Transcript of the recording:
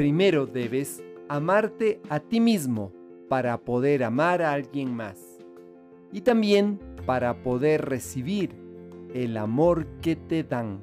primero debes amarte a ti mismo para poder amar a alguien más y también para poder recibir el amor que te dan.